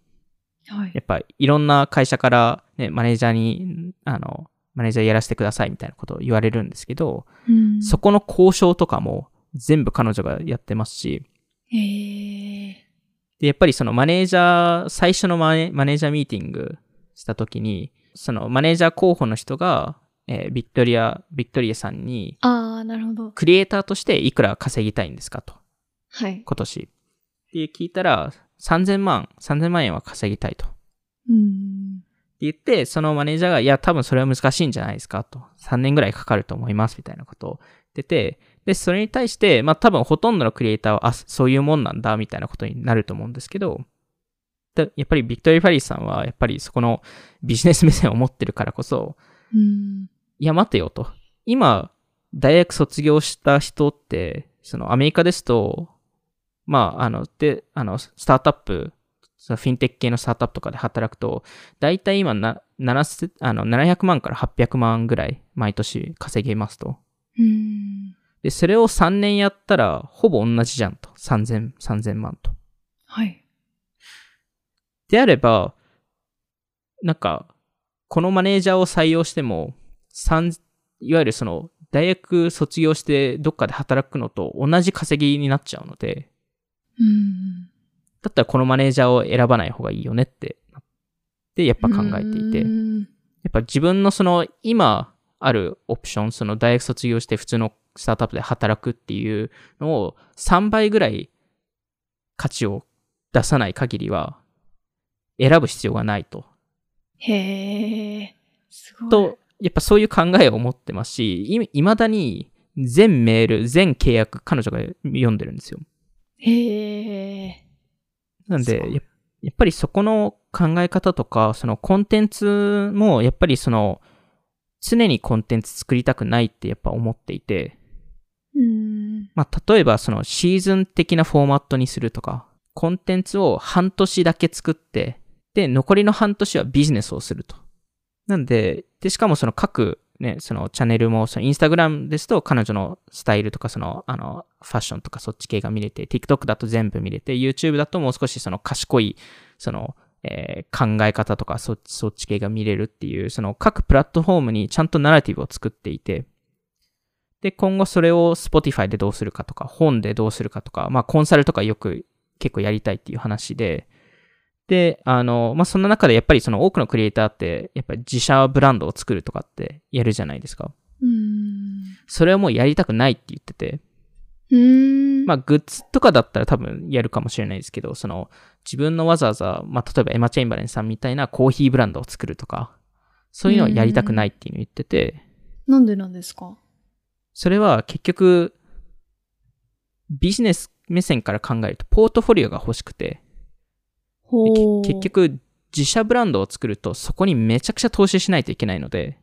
S1: はい。
S2: やっぱいろんな会社からね、マネージャーに、あの、マネージャーやらせてくださいみたいなことを言われるんですけど、
S1: うん
S2: そこの交渉とかも全部彼女がやってますし、
S1: へえ。
S2: で、やっぱりそのマネージャー、最初のマネマネージャーミーティングした時に、そのマネージャー候補の人が、えービクトリア、ビクトリアさんに、
S1: ああ、なるほど。
S2: クリエイターとしていくら稼ぎたいんですかと、
S1: はい。
S2: 今年。って聞いたら、3000万、3000万円は稼ぎたいと。
S1: うん。
S2: って言って、そのマネージャーが、いや、多分それは難しいんじゃないですかと。3年ぐらいかかると思います、みたいなことを言ってて、で、それに対して、まあ多分ほとんどのクリエイターは、あ、そういうもんなんだ、みたいなことになると思うんですけど、でやっぱりビクトリー・ファリーさんは、やっぱりそこのビジネス目線を持ってるからこそ、
S1: うん。
S2: いや、待てよと。今、大学卒業した人って、そのアメリカですと、まあ、あの、で、あの、スタートアップ、そのフィンテック系のスタートアップとかで働くと、だいたい今な、7あの700万から800万ぐらい毎年稼げますと。
S1: うん。
S2: で、それを3年やったら、ほぼ同じじゃんと。3000、3000万と。
S1: はい。
S2: であれば、なんか、このマネージャーを採用しても、三いわゆるその、大学卒業してどっかで働くのと同じ稼ぎになっちゃうので、
S1: うん。
S2: だったらこのマネージャーを選ばない方がいいよねって、で、やっぱ考えていて、や
S1: うん
S2: っぱ自分のその、今あるオプション、その大学卒業して普通のスタートアップで働くっていうのを3倍ぐらい価値を出さない限りは、選ぶ必要がないと。
S1: へえ。すごい。
S2: と、やっぱそういう考えを持ってますし、い未だに全メール、全契約、彼女が読んでるんですよ。
S1: へえ。
S2: なんで、ややっぱりそこの考え方とか、そのコンテンツも、やっぱりその、常にコンテンツ作りたくないってやっぱ思っていて、
S1: うん。
S2: まあ、例えばそのシーズン的なフォーマットにするとか、コンテンツを半年だけ作って、で、残りの半年はビジネスをすると。なんで、で、しかもその各ね、そのチャンネルも、そのインスタグラムですと彼女のスタイルとかその、あの、ファッションとかそっち系が見れて、TikTok だと全部見れて、YouTube だともう少しその賢い、その、えー考え方とかそっち、そっち系が見れるっていう、その各プラットフォームにちゃんとナラティブを作っていて、で、今後それを Spotify でどうするかとか、本でどうするかとか、まあコンサルとかよく結構やりたいっていう話で、で、あの、まあそんな中でやっぱりその多くのクリエイターって、やっぱり自社ブランドを作るとかってやるじゃないですか。
S1: うん。
S2: それはもうやりたくないって言ってて、
S1: うん。
S2: まあグッズとかだったら多分やるかもしれないですけど、その自分のわざわざ、まあ例えばエマ・チェインバレンさんみたいなコーヒーブランドを作るとか、そういうのはやりたくないっていうのを言ってて、
S1: なんでなんですか？
S2: それは結局、ビジネス目線から考えると、ポートフォリオが欲しくて、結局、自社ブランドを作ると、そこにめちゃくちゃ投資しないといけないので、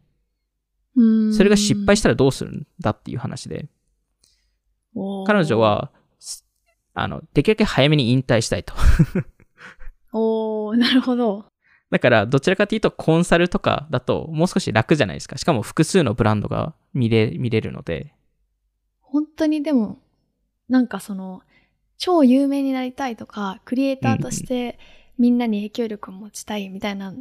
S1: うん、
S2: それが失敗したらどうするんだっていう話で、彼女、は、すあの、できるだけ早めに引退したいと。
S1: おーなるほど。
S2: だから、どちらかというと、コンサルとかだと、もう少し楽じゃないですか。しかも、複数のブランドが見れ、見れるので、
S1: 本当にでも、なんかその、超有名になりたいとか、クリエイターとしてみんなに影響力を持ちたいみたいな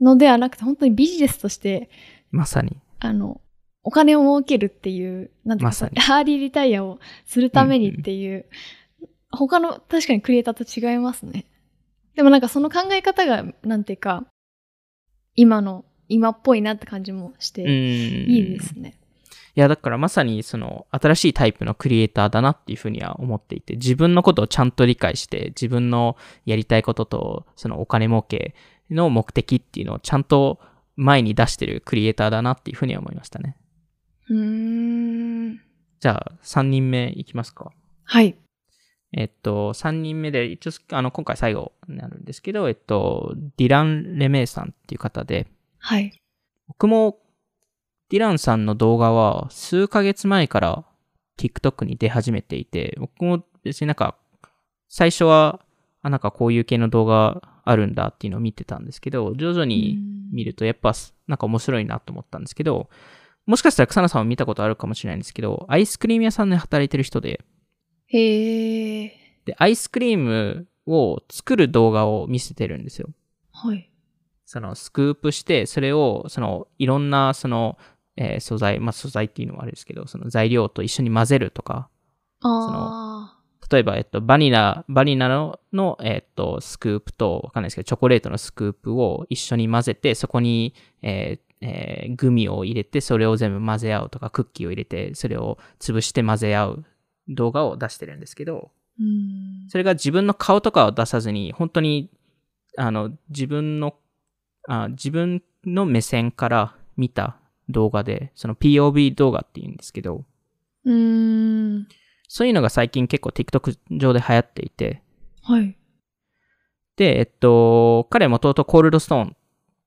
S1: のではなくて、本当にビジネスとして、
S2: まさに。
S1: あの、お金を儲けるっていう、なんていうか、
S2: まさに
S1: ハーリーリタイアをするためにっていう、他の確かにクリエイターと違いますね。でもなんかその考え方が、なんていうか、今の、今っぽいなって感じもして、
S2: うん。
S1: いいですね。
S2: いや、だからまさにその新しいタイプのクリエイターだなっていうふうには思っていて、自分のことをちゃんと理解して、自分のやりたいことと、そのお金儲けの目的っていうのをちゃんと前に出してるクリエイターだなっていうふうには思いましたね。
S1: うーん。
S2: じゃあ、3人目いきますか。
S1: はい。
S2: えっと、3人目で、一応、あの、今回最後になるんですけど、えっと、ディラン・レメイさんっていう方で、
S1: はい。
S2: 僕もディランさんの動画は数ヶ月前から TikTok に出始めていて、僕も別になんか、最初は、あ、なんかこういう系の動画あるんだっていうのを見てたんですけど、徐々に見るとやっぱなんか面白いなと思ったんですけど、もしかしたら草野さんは見たことあるかもしれないんですけど、アイスクリーム屋さんで働いてる人で、
S1: へえ。
S2: で、アイスクリームを作る動画を見せてるんですよ。
S1: はい。
S2: そのスクープして、それを、その、いろんな、その、えー素材、まあ、素材っていうのはあれですけど、その材料と一緒に混ぜるとか、
S1: あ
S2: 例えば、えっと、バニラ、バニラの、の、えっと、スクープと、わかんないですけど、チョコレートのスクープを一緒に混ぜて、そこに、えーえーグミを入れて、それを全部混ぜ合うとか、クッキーを入れて、それを潰して混ぜ合う動画を出してるんですけど、
S1: ーうん。
S2: それが自分の顔とかを出さずに、本当に、あの、自分の、あ自分の目線から見た動画で、その POV 動画って言うんですけど、
S1: うーん。
S2: そういうのが最近結構 TikTok 上で流行っていて、
S1: はい。
S2: で、えっと、彼はもともとコールドストーンっ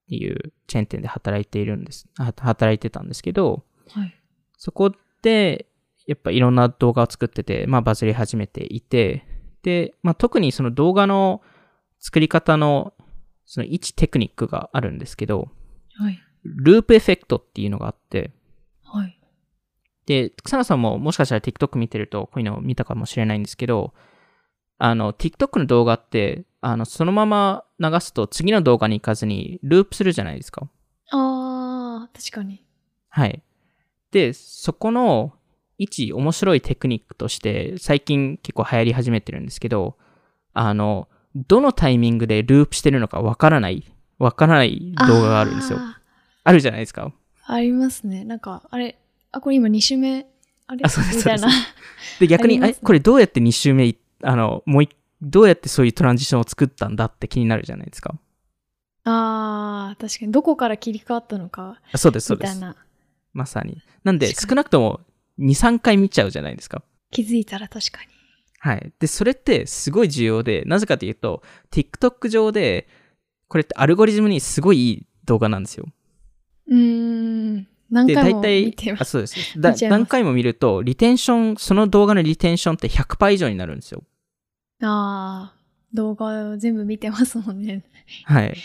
S2: ていうチェーン店で働いているんです、は働いてたんですけど、
S1: はい。
S2: そこで、やっぱいろんな動画を作ってて、まあバズり始めていて、で、まあ特にその動画の作り方の、その1テクニックがあるんですけど、
S1: はい。
S2: ループエフェクトっていうのがあって、
S1: はい。
S2: で、草野さんももしかしたら TikTok 見てるとこういうのを見たかもしれないんですけど、あの、TikTok の動画って、あの、そのまま流すと次の動画に行かずにループするじゃないですか。
S1: ああ、確かに。
S2: はい。で、そこの一面白いテクニックとして最近結構流行り始めてるんですけど、あの、どのタイミングでループしてるのかわからない、わからない動画があるんですよ。
S1: あ
S2: あるじゃないですか。
S1: ーありますね。なんか、あれ、あ、これ今2週目、あれ？
S2: あそうです
S1: みたいな。
S2: で、逆に、
S1: あね
S2: え、これどうやって2周目い、あの、もう一、どうやってそういうトランジションを作ったんだって気になるじゃないですか。
S1: ああ、確かに。どこから切り替わったのか、
S2: あそうです、そうです。
S1: みたいな。
S2: まさに。なんで、少なくとも2、3回見ちゃうじゃないですか。
S1: 気づいたら確かに。
S2: はい。で、それってすごい重要で、なぜかというと、TikTok 上で、これってアルゴリズムにすごいいい動画なんですよ。
S1: うーん。何
S2: で、
S1: 回も見て、ま
S2: あ、
S1: す。
S2: そうです。だ何回も見ると、リテンション、その動画のリテンションって100%以上になるんですよ。
S1: ああ、動画を全部見てますもんね。
S2: はい。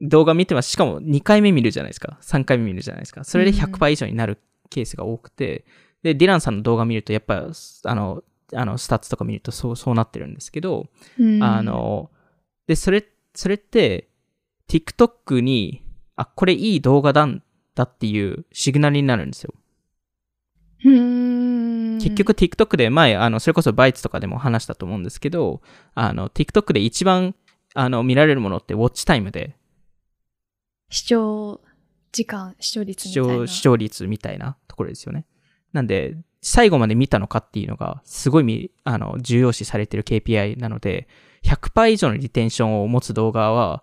S2: 動画見てます。しかも2回目見るじゃないですか。3回目見るじゃないですか。それで
S1: うん
S2: 100%以上になるケースが多くて、で、ディランさんの動画見ると、やっぱ、あの、あの、スタッツとか見るとそう、そうなってるんですけど、
S1: うん
S2: あ、の、で、それ、それって、TikTok に、あ、これいい動画だんだっていうシグナルになるんですよ。結局 TikTok で前、あの、それこそバイツとかでも話したと思うんですけど、あの、TikTok で一番、あの、見られるものってウォッチタイムで、
S1: 視聴時間、視聴率み
S2: 視
S1: たいな。
S2: 聴視聴率みたいなところですよね。なんで、最後まで見たのかっていうのが、すごいみあの重要視されてる KPI なので、100%以上のリテンションを持つ動画は、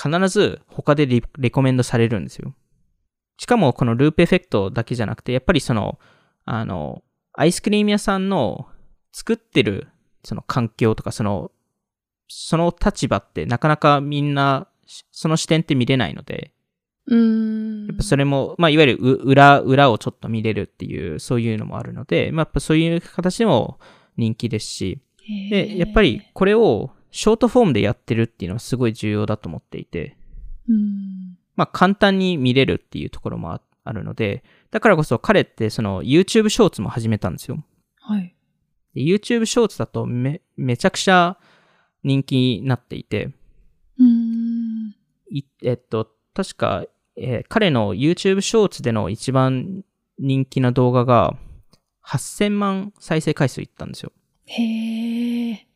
S2: 必ず他でリレコメンドされるんですよ。しかも、このループエフェクトだけじゃなくて、やっぱりその、あの、アイスクリーム屋さんの作ってる、その環境とか、その、その立場ってなかなかみんな、その視点って見れないので、
S1: うーん。
S2: やっぱそれも、まあ、いわゆるう裏、裏をちょっと見れるっていう、そういうのもあるので、まあ、やっぱそういう形でも人気ですし、で、やっぱり、これをショートフォームでやってるっていうのはすごい重要だと思っていて、
S1: うん。
S2: まあ、簡単に見れるっていうところもああるので、だからこそ彼ってその YouTube ショーツも始めたんですよ。
S1: はい。
S2: で YouTube ショーツだとめ、めちゃくちゃ人気になっていて、
S1: うーん。
S2: いえっと、確か、えー彼の YouTube ショーツでの一番人気な動画が8000万再生回数いったんですよ。
S1: へえ。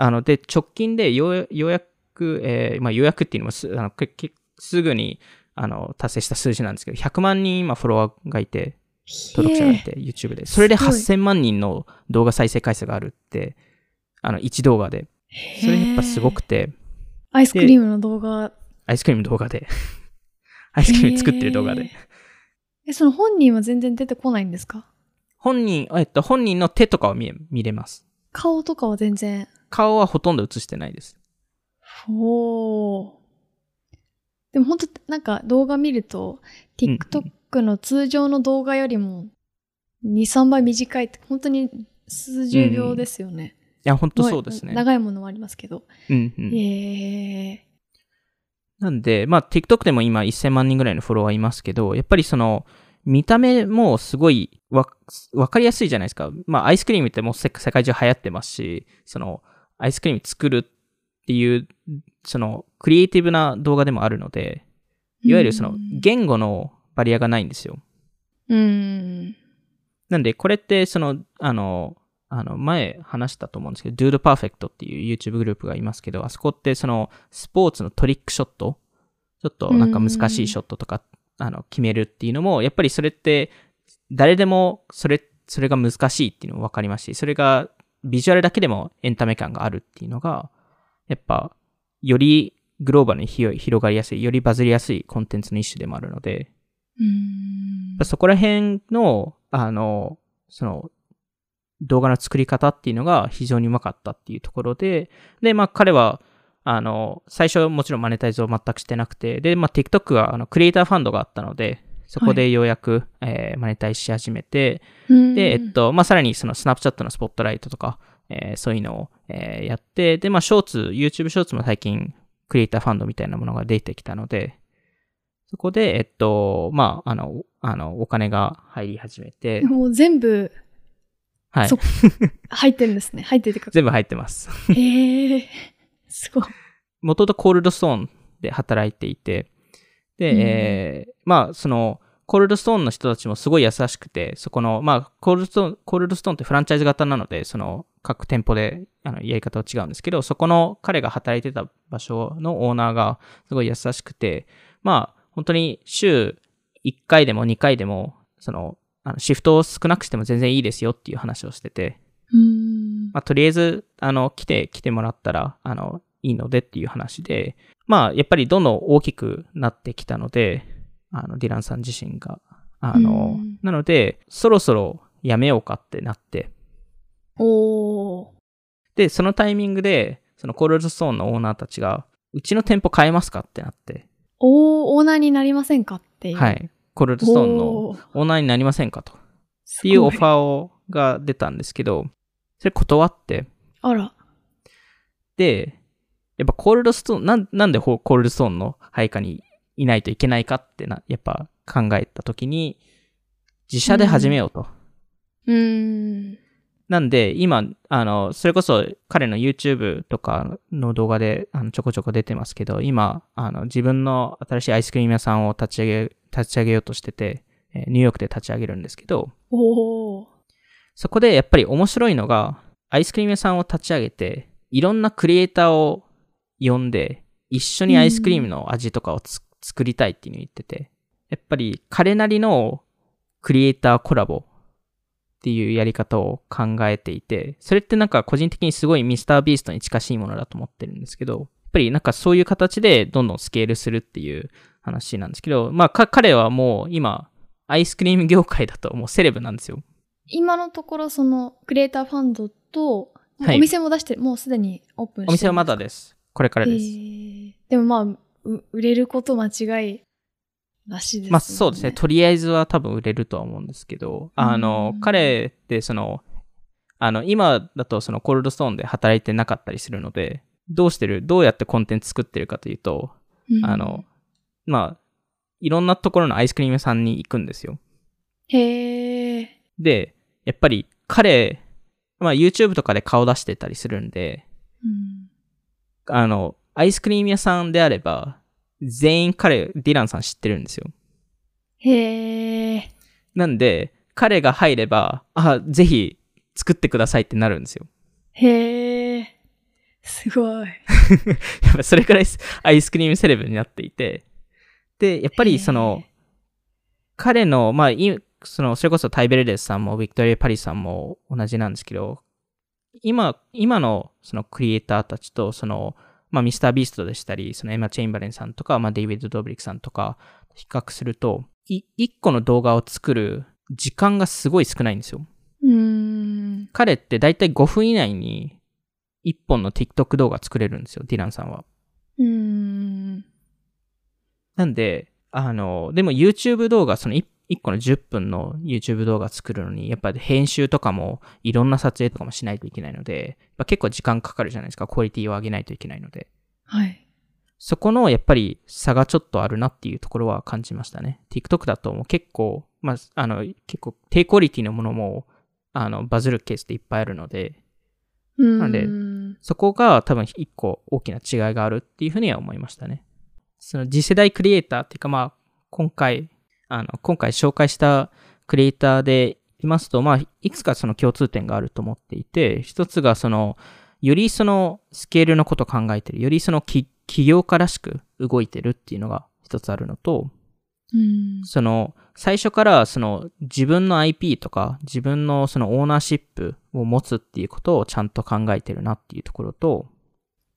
S2: あの、で、直近でようやく、えーまあ、ようやくっていうのもすあのけけすぐにあの達成した数字なんですけど、100万人今フォロワーがいて、登録者がいて、YouTube で。それです
S1: ごい
S2: 8000万人の動画再生回数があるって、あの、1動画で。それやっぱすごくて、
S1: アイスクリームの動画。
S2: アイスクリーム動画で。アイスクリーム作ってる動画で。
S1: え、その本人は全然出てこないんですか？
S2: 本人、えっと、本人の手とかを見え見れます。
S1: 顔とかは全然。
S2: 顔はほとんど映してないです。
S1: おー。でも本当なんか動画見ると、
S2: うん
S1: TikTok の通常の動画よりも2、3倍短いって、本当に数十秒ですよね。
S2: いや、本当そうですね。
S1: 長いものもありますけど。
S2: うんうん。
S1: へ
S2: なんで、まあ、TikTok でも今1000万人ぐらいのフォロワーいますけど、やっぱりその、見た目もすごいわ、わかりやすいじゃないですか。まあ、アイスクリームってもう世世界中流行ってますし、その、アイスクリーム作るっていう、その、クリエイティブな動画でもあるので、いわゆるその
S1: うん、
S2: 言語のバリアがないんですよ。
S1: ーうん。
S2: なんで、これって、その、あの、あの、前話したと思うんですけど、Dude Perfect っていう YouTube グループがいますけど、あそこってその、スポーツのトリックショット、ちょっとなんか難しいショットとか、あの、決めるっていうのも、やっぱりそれって、誰でも、それ、それが難しいっていうのも分かりますし、それが、ビジュアルだけでもエンタメ感があるっていうのが、やっぱ、よりグローバルに広広がりやすい、よりバズりやすいコンテンツの一種でもあるので、
S1: うん。
S2: そこら辺の、あの、その、動画の作り方っていうのが非常にうまかったっていうところで、で、まあ彼は、あの、最初もちろんマネタイズを全くしてなくて、で、まあ TikTok があのクリエイターファンドがあったので、そこでようやく、えーマネタイズし始めて、
S1: うん
S2: で、えっ、と、まあさらにそのスナップチャットのスポットライトとか、えーそういうのを、えーやって、で、まあショーツ、YouTube ショーツも最近クリエイターファンドみたいなものが出てきたので、そこで、えっと、まあ、あの、あの、お金が入り始めて、
S1: もう全部
S2: はい
S1: そ。入ってるんですね。入っててか。
S2: 全部入ってます。
S1: へえ。すごい。
S2: 元々コールドストーンで働いていて、で、
S1: うん
S2: えーまあ、その、コールドストーンの人たちもすごい優しくて、そこの、まあ、コールドストーン、コールドストーンってフランチャイズ型なので、その、各店舗で、あの、やり方は違うんですけど、そこの彼が働いてた場所のオーナーがすごい優しくて、まあ、本当に週1回でも2回でも、その、あのシフトを少なくしても全然いいですよっていう話をしてて、
S1: うん。
S2: まあ、とりあえず、あの、来て、来てもらったら、あの、いいのでっていう話で、まあ、やっぱりどんどん大きくなってきたので、あの、ディランさん自身が。あの、
S1: うん
S2: なので、そろそろやめようかってなって、
S1: おー。
S2: で、そのタイミングで、そのコールドストーンのオーナーたちが、うちの店舗変えますかってなって、
S1: おー、オーナーになりませんかっていう。
S2: は。い、コールドストーンのオーナーになりませんかと。っ
S1: す
S2: ていうオ
S1: ご
S2: ファーを、が出たんですけど、それ断って、
S1: あら。
S2: で、やっぱコールドストーン、なんなんでコールドストーンの配下にいないといけないかってな、やっぱ考えたときに、自社で始めようと。
S1: うーん。
S2: なんで、今、あの、それこそ彼の YouTube とかの動画であのちょこちょこ出てますけど、今、あの、自分の新しいアイスクリーム屋さんを立ち上げ、立ち上げようとしてて、えーニューヨークで立ち上げるんですけど。そこでやっぱり面白いのが、アイスクリーム屋さんを立ち上げて、いろんなクリエイターを呼んで、一緒にアイスクリームの味とかをつ作りたいっていうのを言ってて、やっぱり彼なりのクリエイターコラボっていうやり方を考えていて、それってなんか個人的にすごいミスタービーストに近しいものだと思ってるんですけど、やっぱりなんかそういう形でどんどんスケールするっていう話なんですけど、まあか彼はもう今、アイスクリーム業界だともうセレブなんですよ。
S1: 今のところそのクリエイターファンドと、
S2: はい
S1: お店も出してもうすでにオープンして
S2: お店はまだです。これからです。
S1: へーでもまあ、う売れること間違いらしいですね。
S2: まあそうですね。とりあえずは多分売れるとは思うんですけど、あの
S1: う、ん
S2: 彼ってその、あの、今だとそのコールドストーンで働いてなかったりするので、どうしてる、どうやってコンテンツ作ってるかというと、
S1: うん
S2: あの、まあ、いろんなところのアイスクリーム屋さんに行くんですよ。
S1: へえ。
S2: で、やっぱり彼、まあ YouTube とかで顔出してたりするんで、
S1: うん
S2: あの、アイスクリーム屋さんであれば、全員彼、ディランさん知ってるんですよ。
S1: へえ。
S2: なんで、彼が入れば、あ、ぜひ作ってくださいってなるんですよ。
S1: へえ。すごい。
S2: やっぱそれくらいアイスクリームセレブになっていて、で、やっぱりその、彼の、まあ、いその、それこそタイベルデスさんもビクトリア・パリさんも同じなんですけど、今、今のそのクリエイターたちと、その、まあ、ミスター・ビーストでしたり、そのエマ・チェインバレンさんとか、まあ、デイビッド・ドブリックさんとか、比較すると、い一個の動画を作る時間がすごい少ないんですよ。
S1: うーん。
S2: 彼ってだいたい5分以内に1本の TikTok 動画作れるんですよ、ディランさんは。
S1: うーん。
S2: なんで、あの、でも YouTube 動画、その 1, 個の10分の YouTube 動画作るのに、やっぱり編集とかもいろんな撮影とかもしないといけないので、まあ、結構時間かかるじゃないですか、クオリティを上げないといけないので。
S1: はい。
S2: そこのやっぱり差がちょっとあるなっていうところは感じましたね。TikTok だともう結構、まあ、あの、結構低クオリティのものも、あの、バズるケースっていっぱいあるので。なんでそこが多分一個大きな違いがあるっていうふうには思いましたね。その次世代クリエイターっていうかまあ、今回、あの、今回紹介したクリエイターでいますと、まあ、いくつかその共通点があると思っていて、一つがその、よりそのスケールのことを考えてる、よりその起起業家らしく動いてるっていうのが一つあるのと、
S1: うん。
S2: その、最初からその自分の IP とか自分のそのオーナーシップを持つっていうことをちゃんと考えてるなっていうところと、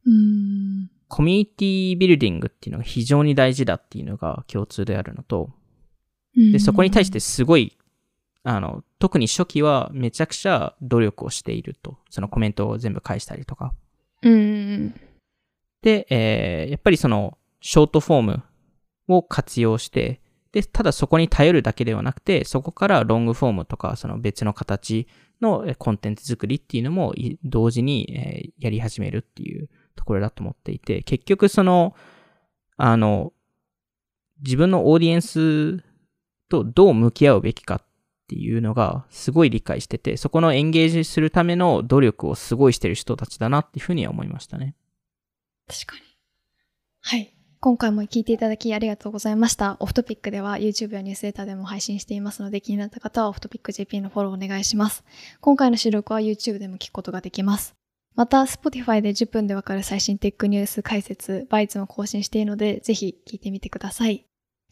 S1: うーん。
S2: コミュニティビルディングっていうのが非常に大事だっていうのが共通であるのと、で、そこに対してすごい、あの、特に初期はめちゃくちゃ努力をしていると。そのコメントを全部返したりとか。
S1: うん。
S2: で、えーやっぱりその、ショートフォームを活用して、で、ただそこに頼るだけではなくて、そこからロングフォームとか、その別の形のえーコンテンツ作りっていうのもい同時に、えーやり始めるっていうところだと思っていて、結局その、あの、自分のオーディエンスとどう向き合うべきかっていうのがすごい理解してて、そこのエンゲージするための努力をすごいしてる人たちだなっていうふうには思いましたね。
S1: 確かに。はい。今回も聞いていただきありがとうございました。オフトピックでは YouTube やニュースレターでも配信していますので気になった方はオフトピック JP のフォローお願いします。今回の収録は YouTube でも聞くことができます。また、Spotify で10分でわかる最新テックニュース解説、バイツも更新しているので、ぜひ聞いてみてください。